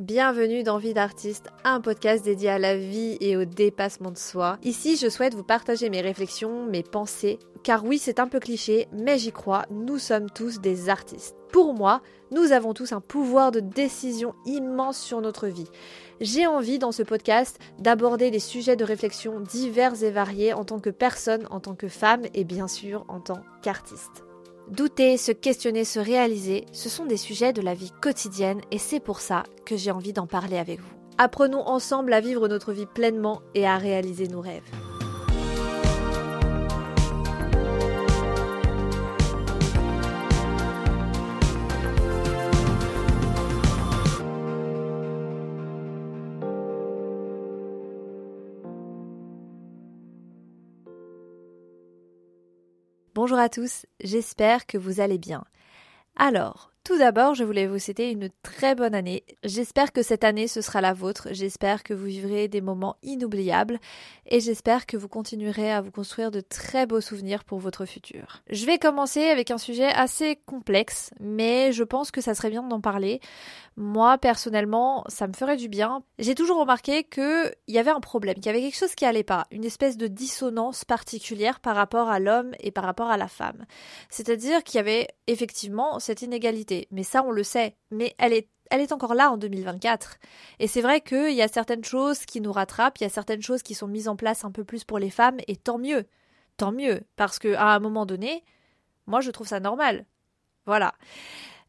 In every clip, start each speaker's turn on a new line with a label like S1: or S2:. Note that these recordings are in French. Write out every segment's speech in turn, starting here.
S1: Bienvenue dans Vie d'artiste, un podcast dédié à la vie et au dépassement de soi. Ici, je souhaite vous partager mes réflexions, mes pensées, car oui, c'est un peu cliché, mais j'y crois, nous sommes tous des artistes. Pour moi, nous avons tous un pouvoir de décision immense sur notre vie. J'ai envie dans ce podcast d'aborder des sujets de réflexion divers et variés en tant que personne, en tant que femme et bien sûr en tant qu'artiste. Douter, se questionner, se réaliser, ce sont des sujets de la vie quotidienne et c'est pour ça que j'ai envie d'en parler avec vous. Apprenons ensemble à vivre notre vie pleinement et à réaliser nos rêves. Bonjour à tous, j'espère que vous allez bien. Alors, tout d'abord, je voulais vous souhaiter une très bonne année. J'espère que cette année ce sera la vôtre. J'espère que vous vivrez des moments inoubliables et j'espère que vous continuerez à vous construire de très beaux souvenirs pour votre futur. Je vais commencer avec un sujet assez complexe, mais je pense que ça serait bien d'en parler. Moi, personnellement, ça me ferait du bien. J'ai toujours remarqué qu'il y avait un problème, qu'il y avait quelque chose qui allait pas, une espèce de dissonance particulière par rapport à l'homme et par rapport à la femme. C'est-à-dire qu'il y avait effectivement cette inégalité mais ça on le sait, mais elle est elle est encore là en 2024. Et c'est vrai qu'il y a certaines choses qui nous rattrapent, il y a certaines choses qui sont mises en place un peu plus pour les femmes, et tant mieux. Tant mieux. Parce que à un moment donné, moi je trouve ça normal. Voilà.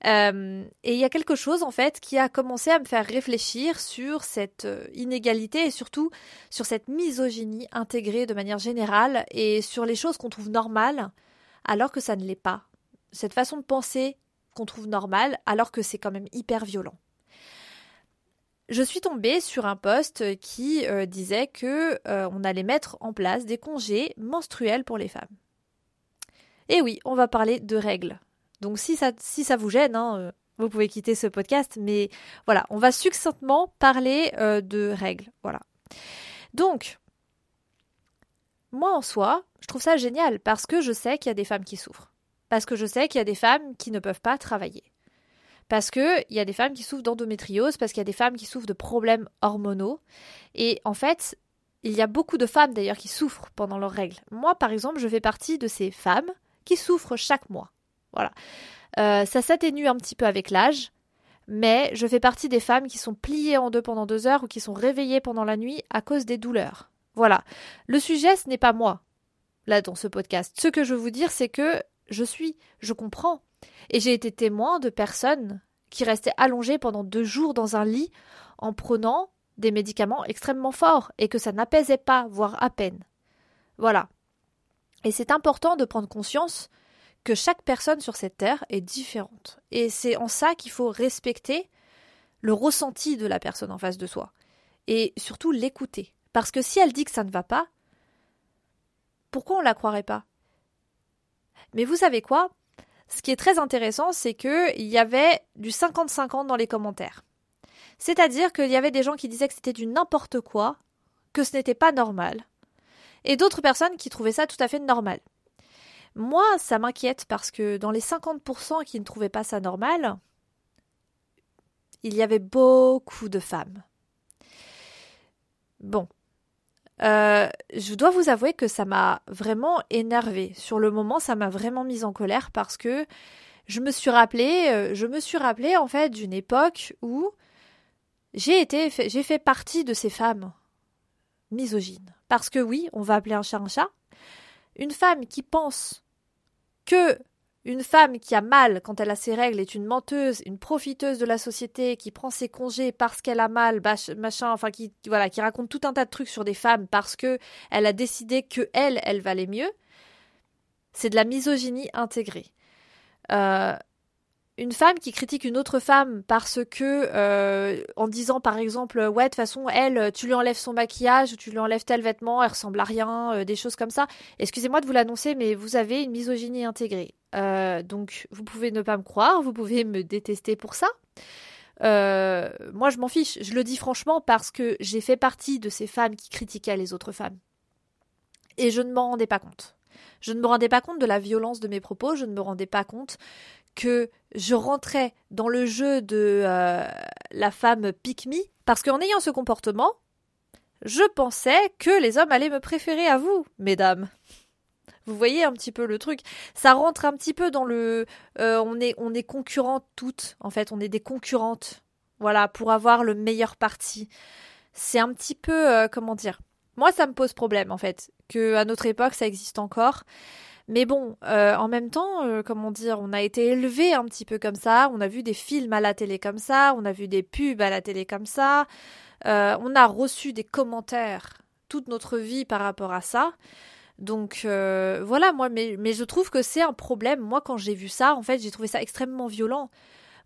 S1: Euh, et il y a quelque chose en fait qui a commencé à me faire réfléchir sur cette euh, inégalité et surtout sur cette misogynie intégrée de manière générale et sur les choses qu'on trouve normales alors que ça ne l'est pas. Cette façon de penser qu'on trouve normal alors que c'est quand même hyper violent. Je suis tombée sur un post qui euh, disait que euh, on allait mettre en place des congés menstruels pour les femmes. Et oui, on va parler de règles. Donc si ça, si ça vous gêne, hein, euh, vous pouvez quitter ce podcast, mais voilà, on va succinctement parler de règles. Voilà. Donc, moi en soi, je trouve ça génial parce que je sais qu'il y a des femmes qui souffrent. Parce que je sais qu'il y a des femmes qui ne peuvent pas travailler. Parce qu'il y a des femmes qui souffrent d'endométriose, parce qu'il y a des femmes qui souffrent de problèmes hormonaux. Et en fait, il y a beaucoup de femmes d'ailleurs qui souffrent pendant leurs règles. Moi, par exemple, je fais partie de ces femmes qui souffrent chaque mois. Voilà. Euh, ça s'atténue un petit peu avec l'âge, mais je fais partie des femmes qui sont pliées en deux pendant deux heures ou qui sont réveillées pendant la nuit à cause des douleurs. Voilà. Le sujet, ce n'est pas moi, là, dans ce podcast. Ce que je veux vous dire, c'est que je suis, je comprends. Et j'ai été témoin de personnes qui restaient allongées pendant deux jours dans un lit en prenant des médicaments extrêmement forts et que ça n'apaisait pas, voire à peine. Voilà. Et c'est important de prendre conscience que chaque personne sur cette terre est différente. Et c'est en ça qu'il faut respecter le ressenti de la personne en face de soi. Et surtout l'écouter. Parce que si elle dit que ça ne va pas, pourquoi on la croirait pas? Mais vous savez quoi? Ce qui est très intéressant, c'est qu'il y avait du 50-50 dans les commentaires. C'est-à-dire qu'il y avait des gens qui disaient que c'était du n'importe quoi, que ce n'était pas normal, et d'autres personnes qui trouvaient ça tout à fait normal. Moi, ça m'inquiète parce que dans les 50% qui ne trouvaient pas ça normal, il y avait beaucoup de femmes. Bon, euh, je dois vous avouer que ça m'a vraiment énervé. Sur le moment, ça m'a vraiment mise en colère parce que je me suis rappelé, euh, je me suis rappelé en fait d'une époque où j'ai été, j'ai fait partie de ces femmes misogynes. Parce que oui, on va appeler un chat un chat. Une femme qui pense que une femme qui a mal quand elle a ses règles est une menteuse, une profiteuse de la société qui prend ses congés parce qu'elle a mal, machin, enfin qui raconte tout un tas de trucs sur des femmes parce que elle a décidé que elle, elle valait mieux. C'est de la misogynie intégrée. Euh, une femme qui critique une autre femme parce que, euh, en disant par exemple, ouais, de toute façon, elle, tu lui enlèves son maquillage, ou tu lui enlèves tel vêtement, elle ressemble à rien, euh, des choses comme ça. Excusez-moi de vous l'annoncer, mais vous avez une misogynie intégrée. Euh, donc, vous pouvez ne pas me croire, vous pouvez me détester pour ça. moi, je m'en fiche. Je le dis franchement parce que j'ai fait partie de ces femmes qui critiquaient les autres femmes. Et je ne m'en rendais pas compte. Je ne me rendais pas compte de la violence de mes propos, je ne me rendais pas compte que je rentrais dans le jeu de euh, la femme pick me, parce qu'en ayant ce comportement, je pensais que les hommes allaient me préférer à vous, mesdames. Vous voyez un petit peu le truc. Ça rentre un petit peu dans le. Euh, on est on est concurrentes toutes. En fait, on est des concurrentes. Voilà, pour avoir le meilleur parti. C'est un petit peu euh, comment dire? Moi, ça me pose problème en fait que à notre époque ça existe encore. Mais bon, euh, en même temps, comment dire, on a été élevé un petit peu comme ça. On a vu des films à la télé comme ça. On a vu des pubs à la télé comme ça. on a reçu des commentaires toute notre vie par rapport à ça. Donc euh, voilà, moi, mais, mais je trouve que c'est un problème. Moi, quand j'ai vu ça, en fait, j'ai trouvé ça extrêmement violent.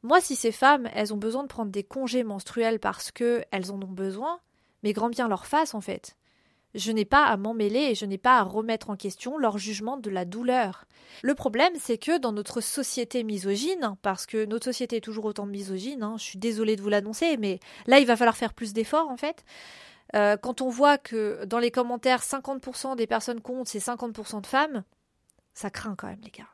S1: Moi, si ces femmes, elles ont besoin de prendre des congés menstruels parce que elles en ont besoin, mais grand bien leur face, en fait. Je n'ai pas à m'en mêler et je n'ai pas à remettre en question leur jugement de la douleur. Le problème, c'est que dans notre société misogyne, parce que notre société est toujours autant misogyne, hein, je suis désolée de vous l'annoncer, mais là, il va falloir faire plus d'efforts, en fait. Euh, quand on voit que dans les commentaires, 50% des personnes comptent, c'est 50% de femmes, ça craint quand même, les gars.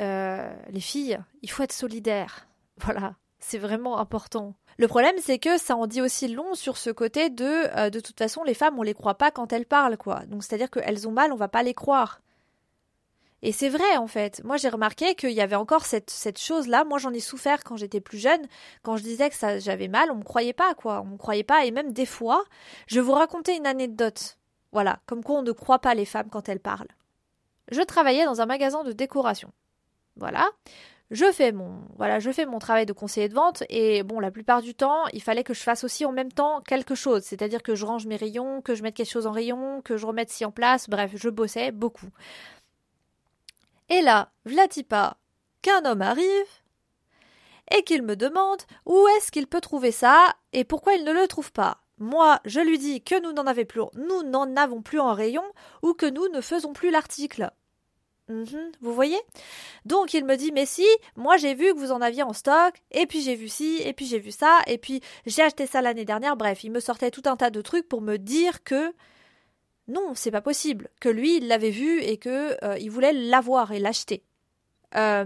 S1: Euh, les filles, il faut être solidaire. Voilà, c'est vraiment important. Le problème, c'est que ça en dit aussi long sur ce côté de, euh, de toute façon, les femmes, on les croit pas quand elles parlent, quoi. Donc, c'est-à-dire qu'elles ont mal, on va pas les croire. Et c'est vrai, en fait. Moi, j'ai remarqué qu'il y avait encore cette, cette chose-là. Moi, j'en ai souffert quand j'étais plus jeune. Quand je disais que ça, j'avais mal, on me croyait pas, quoi. On me croyait pas. Et même des fois, je vais vous raconter une anecdote. Voilà. Comme quoi on ne croit pas les femmes quand elles parlent. Je travaillais dans un magasin de décoration. Voilà. Je fais mon, voilà, je fais mon travail de conseiller de vente et bon, la plupart du temps, il fallait que je fasse aussi en même temps quelque chose. C'est-à-dire que je range mes rayons, que je mette quelque chose en rayon, que je remette ci en place. Bref, je bossais beaucoup. Et là, Vlatipa, qu'un homme arrive et qu'il me demande où est-ce qu'il peut trouver ça et pourquoi il ne le trouve pas. Moi, je lui dis que nous n'en avons plus, nous n'en avons plus en rayon ou que nous ne faisons plus l'article. Mhm, vous voyez? Donc il me dit mais si, moi j'ai vu que vous en aviez en stock, et puis j'ai vu ci, et puis j'ai vu ça, et puis j'ai acheté ça l'année dernière, bref, il me sortait tout un tas de trucs pour me dire que non, c'est pas possible. Que lui, il l'avait vu et que euh, il voulait l'avoir et l'acheter. Euh,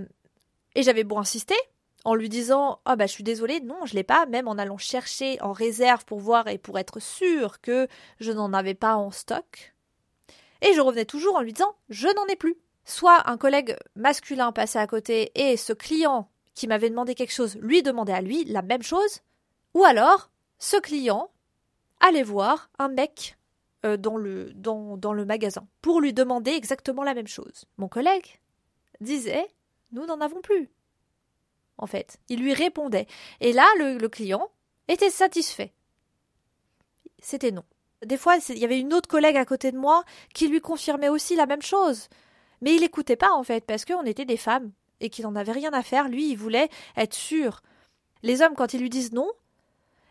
S1: et j'avais beau insister en lui disant Ah bah je suis désolée, non, je l'ai pas, même en allant chercher en réserve pour voir et pour être sûr que je n'en avais pas en stock. Et je revenais toujours en lui disant Je n'en ai plus. Soit un collègue masculin passait à côté et ce client qui m'avait demandé quelque chose lui demandait à lui la même chose, ou alors ce client allait voir un mec dans, le, dans, dans le magasin pour lui demander exactement la même chose. Mon collègue disait Nous n'en avons plus. En fait, il lui répondait. Et là, le, client était satisfait. C'était non. Des fois, il y avait une autre collègue à côté de moi qui lui confirmait aussi la même chose. Mais il n'écoutait pas, en fait, parce qu'on était des femmes et qu'il n'en avait rien à faire. Lui, il voulait être sûr. Les hommes, quand ils lui disent non,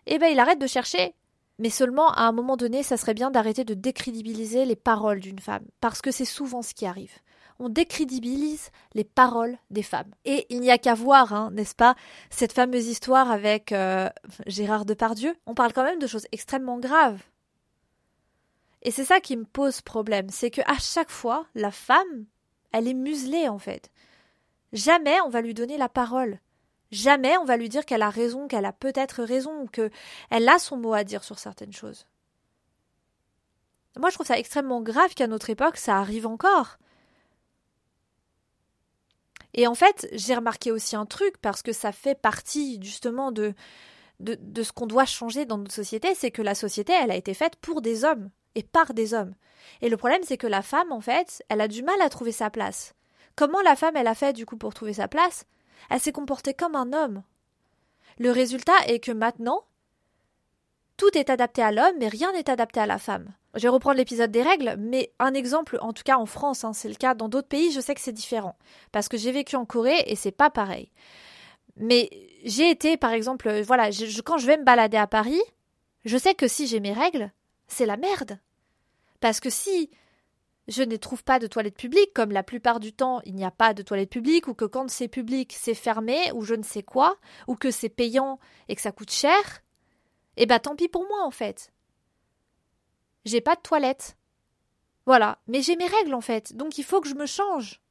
S1: eh ben, il arrête de chercher mais seulement à un moment donné, ça serait bien d'arrêter de décrédibiliser les paroles d'une femme, parce que c'est souvent ce qui arrive. On décrédibilise les paroles des femmes. Et il n'y a qu'à voir, hein, n'est-ce pas, cette fameuse histoire avec euh, Gérard Depardieu. On parle quand même de choses extrêmement graves. Et c'est ça qui me pose problème, c'est que à chaque fois, la femme, elle est muselée en fait. Jamais on va lui donner la parole. Jamais on va lui dire qu'elle a raison, qu'elle a peut-être raison, qu'elle a son mot à dire sur certaines choses. Moi, je trouve ça extrêmement grave qu'à notre époque, ça arrive encore. Et en fait, j'ai remarqué aussi un truc, parce que ça fait partie justement de, de ce qu'on doit changer dans notre société, c'est que la société, elle a été faite pour des hommes et par des hommes. Et le problème, c'est que la femme, en fait, elle a du mal à trouver sa place. Comment la femme, elle a fait du coup pour trouver sa place? Elle s'est comportée comme un homme. Le résultat est que maintenant, tout est adapté à l'homme, mais rien n'est adapté à la femme. Je vais reprendre l'épisode des règles, mais un exemple, en tout cas en France, hein, c'est le cas. Dans d'autres pays, je sais que c'est différent, parce que j'ai vécu en Corée et c'est pas pareil. Mais j'ai été, par exemple, euh, voilà, quand je vais me balader à Paris, je sais que si j'ai mes règles, c'est la merde. Parce que si je ne trouve pas de toilettes publiques, comme la plupart du temps il n'y a pas de toilettes publiques, ou que quand c'est public c'est fermé, ou je ne sais quoi, ou que c'est payant et que ça coûte cher, eh ben tant pis pour moi en fait. J'ai pas de toilette. Voilà, mais j'ai mes règles en fait, donc il faut que je me change.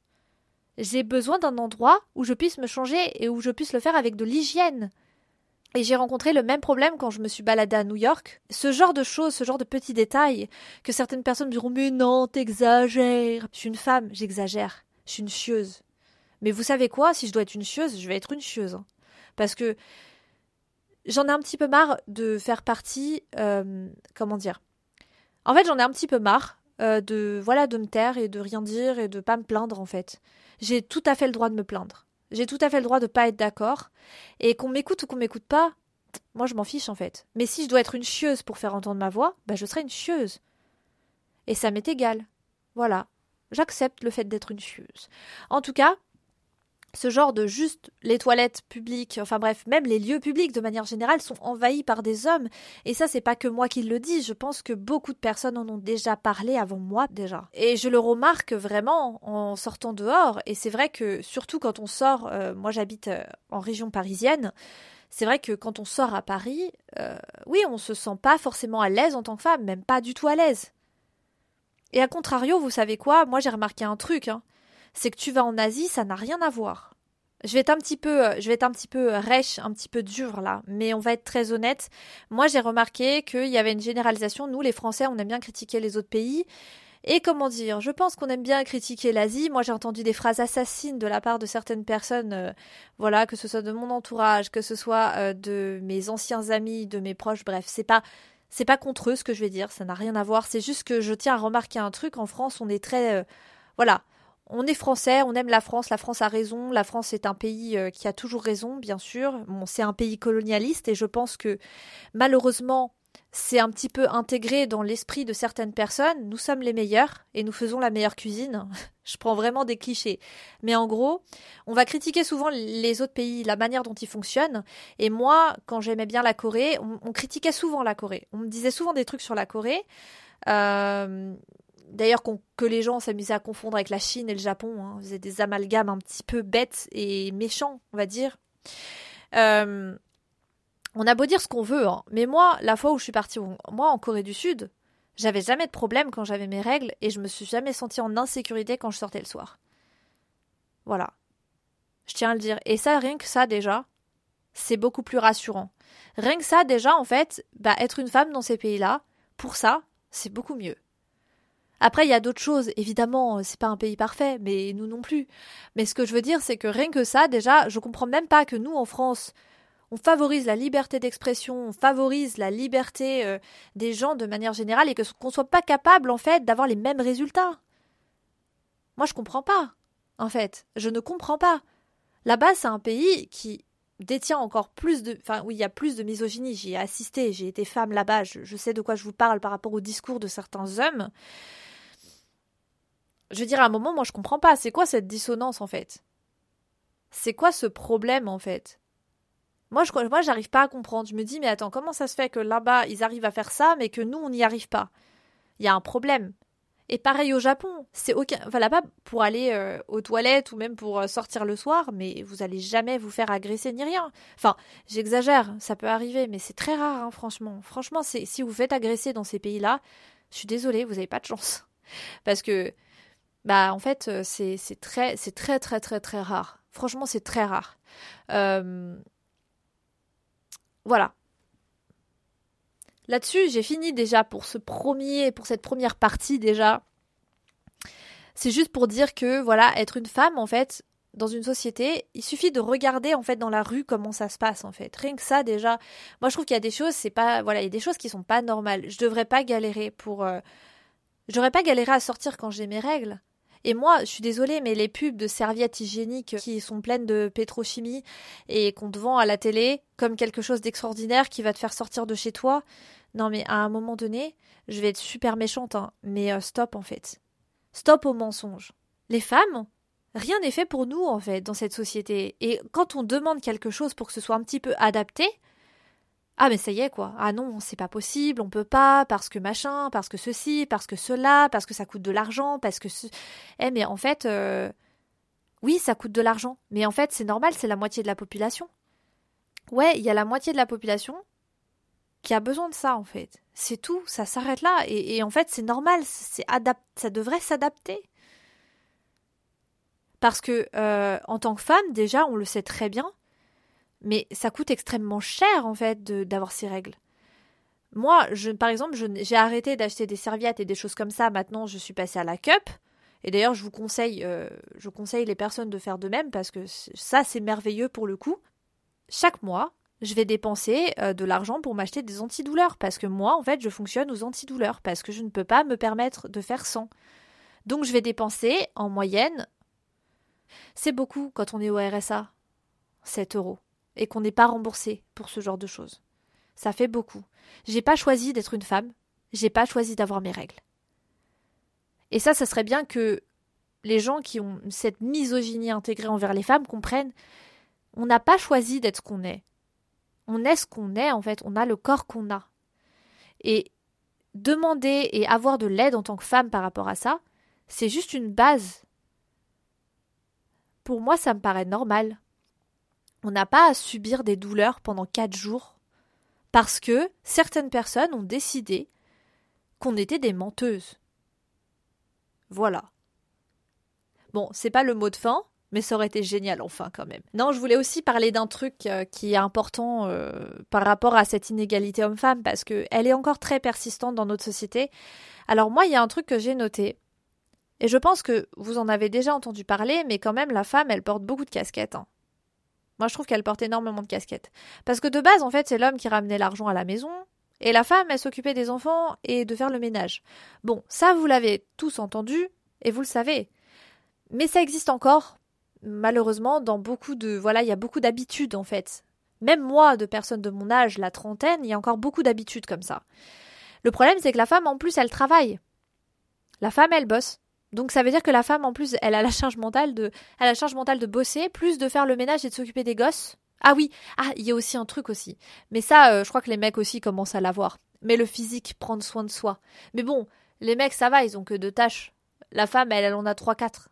S1: J'ai besoin d'un endroit où je puisse me changer et où je puisse le faire avec de l'hygiène. Et j'ai rencontré le même problème quand je me suis baladée à New York. Ce genre de choses, ce genre de petits détails, que certaines personnes diront Mais non, t'exagères. Je suis une femme, j'exagère. Je suis une chieuse. Mais vous savez quoi Si je dois être une chieuse, je vais être une chieuse. Hein. Parce que j'en ai un petit peu marre de faire partie. Euh, comment dire? En fait, j'en ai un petit peu marre euh, de voilà de me taire et de rien dire et de pas me plaindre en fait. J'ai tout à fait le droit de me plaindre. J'ai tout à fait le droit de pas être d'accord. Et qu'on m'écoute ou qu'on m'écoute pas, moi je m'en fiche en fait. Mais si je dois être une chieuse pour faire entendre ma voix, bah je serai une chieuse. Et ça m'est égal. Voilà. J'accepte le fait d'être une chieuse. En tout cas, ce genre de juste les toilettes publiques, enfin bref, même les lieux publics de manière générale sont envahis par des hommes. Et ça, c'est pas que moi qui le dis, je pense que beaucoup de personnes en ont déjà parlé avant moi déjà. Et je le remarque vraiment en sortant dehors. Et c'est vrai que surtout quand on sort, euh, moi j'habite euh, en région parisienne, c'est vrai que quand on sort à Paris, euh, oui, on se sent pas forcément à l'aise en tant que femme, même pas du tout à l'aise. Et à contrario, vous savez quoi? Moi j'ai remarqué un truc, hein c'est que tu vas en Asie, ça n'a rien à voir. Je vais être un petit peu, je vais être un petit peu rêche, un petit peu dur là, mais on va être très honnête. Moi, j'ai remarqué qu'il y avait une généralisation. Nous, les Français, on aime bien critiquer les autres pays. Et comment dire, je pense qu'on aime bien critiquer l'Asie. Moi, j'ai entendu des phrases assassines de la part de certaines personnes, euh, voilà, que ce soit de mon entourage, que ce soit euh, de mes anciens amis, de mes proches, bref, c'est pas, c'est pas contre eux ce que je vais dire, ça n'a rien à voir. C'est juste que je tiens à remarquer un truc. En France, on est très, euh, voilà, on est français, on aime la France, la France a raison, la France est un pays euh, qui a toujours raison, bien sûr. C'est un pays colonialiste et je pense que malheureusement, c'est un petit peu intégré dans l'esprit de certaines personnes. Nous sommes les meilleurs et nous faisons la meilleure cuisine. je prends vraiment des clichés. Mais en gros, on va critiquer souvent les autres pays, la manière dont ils fonctionnent. Et moi, quand j'aimais bien la Corée, on, critiquait souvent la Corée. On me disait souvent des trucs sur la Corée. Euh, D'ailleurs, que les gens s'amusaient à confondre avec la Chine et le Japon, hein, faisaient des amalgames un petit peu bêtes et méchants, on va dire. Euh, on a beau dire ce qu'on veut, hein, mais moi, la fois où je suis partie, moi, en Corée du Sud, j'avais jamais de problème quand j'avais mes règles et je me suis jamais sentie en insécurité quand je sortais le soir. Voilà. Je tiens à le dire. Et ça, rien que ça, déjà, c'est beaucoup plus rassurant. Rien que ça, déjà, en fait, bah, être une femme dans ces pays-là, pour ça, c'est beaucoup mieux. Après, il y a d'autres choses. Évidemment, euh, c'est pas un pays parfait, mais nous non plus. Mais ce que je veux dire, c'est que rien que ça, déjà, je comprends même pas que nous, en France, on favorise la liberté d'expression, on favorise la liberté euh, des gens de manière générale et que qu'on soit pas capable, en fait, d'avoir les mêmes résultats. Moi, je comprends pas. En fait, je ne comprends pas. Là-bas, c'est un pays qui détient encore plus de, enfin, où il y a plus de misogynie. J'y ai assisté, j'ai été femme là-bas, je sais de quoi je vous parle par rapport au discours de certains hommes je veux dire, à un moment, moi, je comprends pas. C'est quoi cette dissonance, en fait? C'est quoi ce problème, en fait? Moi, je, moi, j'arrive pas à comprendre. Je me dis, mais attends, comment ça se fait que là-bas, ils arrivent à faire ça, mais que nous, on n'y arrive pas? Il y a un problème. Et pareil au Japon, c'est aucun. Enfin, là-bas, pour aller euh, aux toilettes ou même pour euh, sortir le soir, mais vous allez jamais vous faire agresser ni rien. Enfin, j'exagère, ça peut arriver, mais c'est très rare, hein, franchement. Franchement, si vous faites agresser dans ces pays-là, je suis désolée, vous n'avez pas de chance. Parce que bah en fait euh, c'est très c'est très très très rare. Franchement c'est très rare. Euh, voilà. Là-dessus j'ai fini déjà pour ce premier pour cette première partie déjà. C'est juste pour dire que voilà être une femme en fait dans une société, il suffit de regarder en fait dans la rue comment ça se passe en fait. Rien que ça déjà, moi je trouve qu'il y a des choses, c'est pas voilà, il y a des choses qui sont pas normales. Je devrais pas galérer pour euh, j'aurais pas galéré à sortir quand j'ai mes règles. Et moi, je suis désolée, mais les pubs de serviettes hygiéniques qui sont pleines de pétrochimie et qu'on te vend à la télé comme quelque chose d'extraordinaire qui va te faire sortir de chez toi, non mais à un moment donné, je vais être super méchante, hein, mais euh, stop en fait. Stop au mensonge. Les femmes, rien n'est fait pour nous en fait dans cette société. Et quand on demande quelque chose pour que ce soit un petit peu adapté, ah mais ça y est quoi. Ah non, c'est pas possible, on peut pas parce que machin, parce que ceci, parce que cela, parce que ça coûte de l'argent, parce que ce... Eh mais en fait euh, oui, ça coûte de l'argent, mais en fait, c'est normal, c'est la moitié de la population. Ouais, il y a la moitié de la population qui a besoin de ça en fait. C'est tout, ça s'arrête là et, en fait, c'est normal, c'est ça devrait s'adapter. Parce que euh, en tant que femme, déjà, on le sait très bien, mais ça coûte extrêmement cher en fait d'avoir ces règles. Moi, par exemple, j'ai arrêté d'acheter des serviettes et des choses comme ça. Maintenant, je suis passée à la cup. Et d'ailleurs, je vous conseille, euh, je conseille les personnes de faire de même parce que ça, c'est merveilleux pour le coup. Chaque mois, je vais dépenser euh, de l'argent pour m'acheter des antidouleurs parce que moi, en fait, je fonctionne aux antidouleurs parce que je ne peux pas me permettre de faire sans. Donc, je vais dépenser en moyenne. C'est beaucoup quand on est au RSA, 7 euros, et qu'on n'est pas remboursé pour ce genre de choses. Ça fait beaucoup. J'ai pas choisi d'être une femme, j'ai pas choisi d'avoir mes règles. Et ça, ça serait bien que les gens qui ont cette misogynie intégrée envers les femmes comprennent on n'a pas choisi d'être ce qu'on est. On est ce qu'on est, en fait, on a le corps qu'on a. Et demander et avoir de l'aide en tant que femme par rapport à ça, c'est juste une base. Pour moi, ça me paraît normal. On n'a pas à subir des douleurs pendant quatre jours parce que certaines personnes ont décidé qu'on était des menteuses. Voilà. Bon, c'est pas le mot de fin, mais ça aurait été génial enfin quand même. Non, je voulais aussi parler d'un truc euh, qui est important euh, par rapport à cette inégalité homme-femme parce que elle est encore très persistante dans notre société. Alors moi, il y a un truc que j'ai noté. Et je pense que vous en avez déjà entendu parler, mais quand même, la femme, elle porte beaucoup de casquettes. Hein. Moi, je trouve qu'elle porte énormément de casquettes. Parce que de base, en fait, c'est l'homme qui ramenait l'argent à la maison, et la femme, elle s'occupait des enfants et de faire le ménage. Bon, ça, vous l'avez tous entendu, et vous le savez. Mais ça existe encore, malheureusement, dans beaucoup de. Voilà, il y a beaucoup d'habitudes, en fait. Même moi, de personnes de mon âge, la trentaine, il y a encore beaucoup d'habitudes comme ça. Le problème, c'est que la femme, en plus, elle travaille. La femme, elle bosse. Donc ça veut dire que la femme en plus elle a la charge mentale de elle a la charge mentale de bosser plus de faire le ménage et de s'occuper des gosses. Ah oui, ah il y a aussi un truc aussi. Mais ça euh, je crois que les mecs aussi commencent à l'avoir. Mais le physique, prendre soin de soi. Mais bon, les mecs ça va, ils ont que deux tâches. La femme elle, elle en a trois quatre.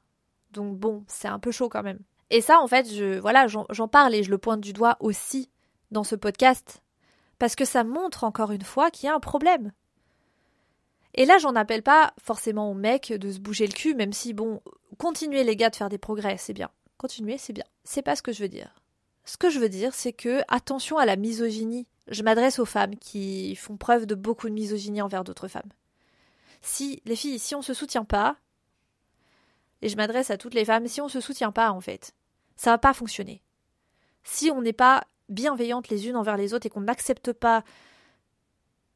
S1: Donc bon, c'est un peu chaud quand même. Et ça en fait, je voilà, j'en parle et je le pointe du doigt aussi dans ce podcast parce que ça montre encore une fois qu'il y a un problème. Et là, j'en appelle pas forcément aux mecs de se bouger le cul, même si, bon, continuez les gars de faire des progrès, c'est bien. Continuez, c'est bien. C'est pas ce que je veux dire. Ce que je veux dire, c'est que, attention à la misogynie. Je m'adresse aux femmes qui font preuve de beaucoup de misogynie envers d'autres femmes. Si, les filles, si on se soutient pas, et je m'adresse à toutes les femmes, si on se soutient pas, en fait, ça va pas fonctionner. Si on n'est pas bienveillantes les unes envers les autres et qu'on n'accepte pas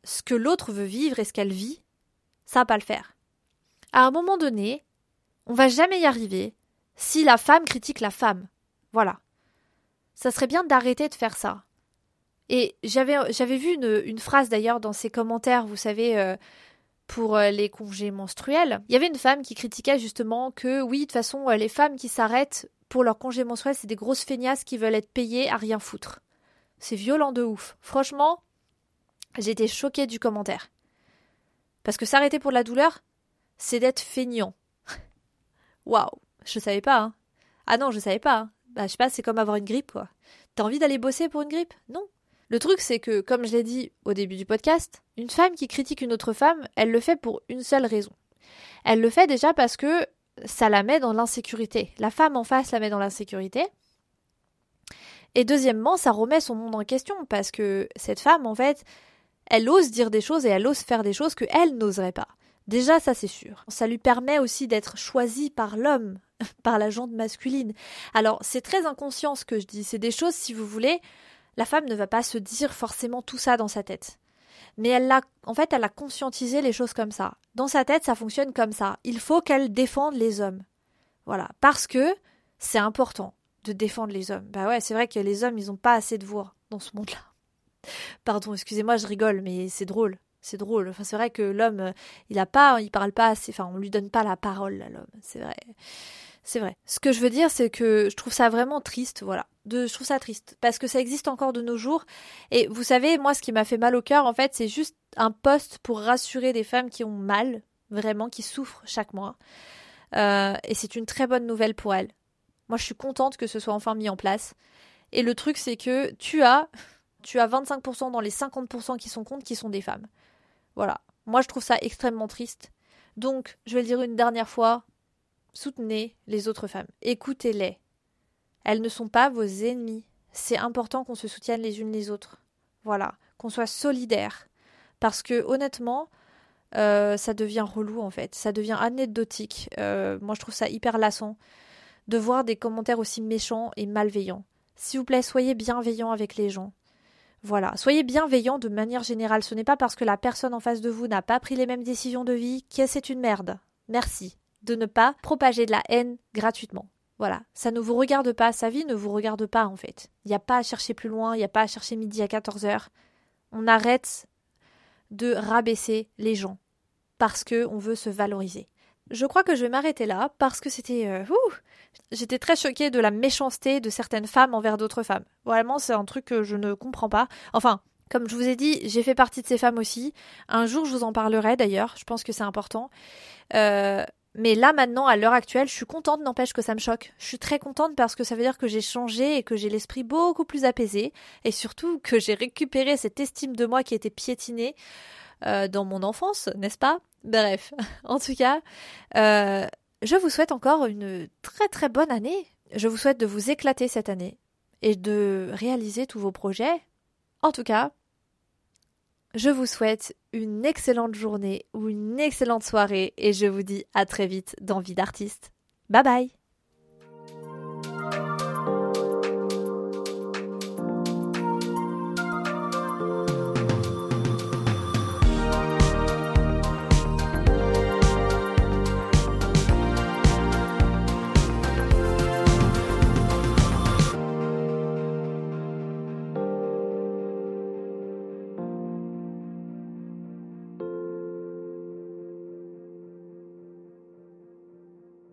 S1: ce que l'autre veut vivre et ce qu'elle vit, ça pas le faire. À un moment donné, on va jamais y arriver si la femme critique la femme. Voilà. Ça serait bien d'arrêter de faire ça. Et j'avais, j'avais vu une, phrase d'ailleurs dans ses commentaires, vous savez, euh, pour euh, les congés menstruels. Il y avait une femme qui critiquait justement que oui, de toute façon, euh, les femmes qui s'arrêtent pour leur congé menstruel, c'est des grosses feignasses qui veulent être payées à rien foutre. C'est violent de ouf. Franchement, j'étais choquée du commentaire. Parce que s'arrêter pour la douleur, c'est d'être feignant. Waouh, je savais pas, hein. Ah non, je savais pas. Hein. Bah, je sais pas, c'est comme avoir une grippe, quoi. T'as envie d'aller bosser pour une grippe? Non. Le truc, c'est que, comme je l'ai dit au début du podcast, une femme qui critique une autre femme, elle le fait pour une seule raison. Elle le fait déjà parce que ça la met dans l'insécurité. La femme en face la met dans l'insécurité. Et deuxièmement, ça remet son monde en question parce que cette femme, en fait, elle ose dire des choses et elle ose faire des choses que elle n'oserait pas. Déjà, ça c'est sûr. Ça lui permet aussi d'être choisie par l'homme, par la jante masculine. Alors, c'est très inconscient ce que je dis. C'est des choses, si vous voulez, la femme ne va pas se dire forcément tout ça dans sa tête. Mais elle l'a, en fait, elle a conscientisé les choses comme ça. Dans sa tête, ça fonctionne comme ça. Il faut qu'elle défende les hommes. Voilà. Parce que c'est important de défendre les hommes. Bah ouais, c'est vrai que les hommes, ils n'ont pas assez de voix dans ce monde-là. Pardon, excusez-moi, je rigole, mais c'est drôle. C'est drôle. Enfin, c'est vrai que l'homme, euh, il a pas, il parle pas assez. Enfin, on lui donne pas la parole à l'homme. C'est vrai. C'est vrai. Ce que je veux dire, c'est que je trouve ça vraiment triste, voilà. De, je trouve ça triste parce que ça existe encore de nos jours. Et vous savez, moi, ce qui m'a fait mal au cœur, en fait, c'est juste un poste pour rassurer des femmes qui ont mal, vraiment, qui souffrent chaque mois. Euh, et c'est une très bonne nouvelle pour elles. Moi, je suis contente que ce soit enfin mis en place. Et le truc, c'est que tu as tu as 25% dans les 50% qui sont contre qui sont des femmes. Voilà. Moi, je trouve ça extrêmement triste. Donc, je vais le dire une dernière fois, soutenez les autres femmes, écoutez-les. Elles ne sont pas vos ennemis. C'est important qu'on se soutienne les unes les autres. Voilà, qu'on soit solidaires. Parce que honnêtement, euh, ça devient relou en fait, ça devient anecdotique. Euh, moi je trouve ça hyper lassant de voir des commentaires aussi méchants et malveillants. S'il vous plaît, soyez bienveillants avec les gens. Voilà, soyez bienveillants de manière générale. Ce n'est pas parce que la personne en face de vous n'a pas pris les mêmes décisions de vie que c'est une merde. Merci de ne pas propager de la haine gratuitement. Voilà, ça ne vous regarde pas, sa vie ne vous regarde pas en fait. Il n'y a pas à chercher plus loin, il n'y a pas à chercher midi à 14h. On arrête de rabaisser les gens parce que on veut se valoriser. Je crois que je vais m'arrêter là parce que c'était euh, j'étais très choquée de la méchanceté de certaines femmes envers d'autres femmes. Vraiment, c'est un truc que je ne comprends pas. Enfin, comme je vous ai dit, j'ai fait partie de ces femmes aussi. Un jour, je vous en parlerai d'ailleurs. Je pense que c'est important. Euh, mais là maintenant, à l'heure actuelle, je suis contente, n'empêche que ça me choque. Je suis très contente parce que ça veut dire que j'ai changé et que j'ai l'esprit beaucoup plus apaisé et surtout que j'ai récupéré cette estime de moi qui était piétinée euh, dans mon enfance, n'est-ce pas? Bref, en tout cas, euh, je vous souhaite encore une très très bonne année. Je vous souhaite de vous éclater cette année et de réaliser tous vos projets. En tout cas, je vous souhaite une excellente journée ou une excellente soirée et je vous dis à très vite dans Vie d'artiste. Bye bye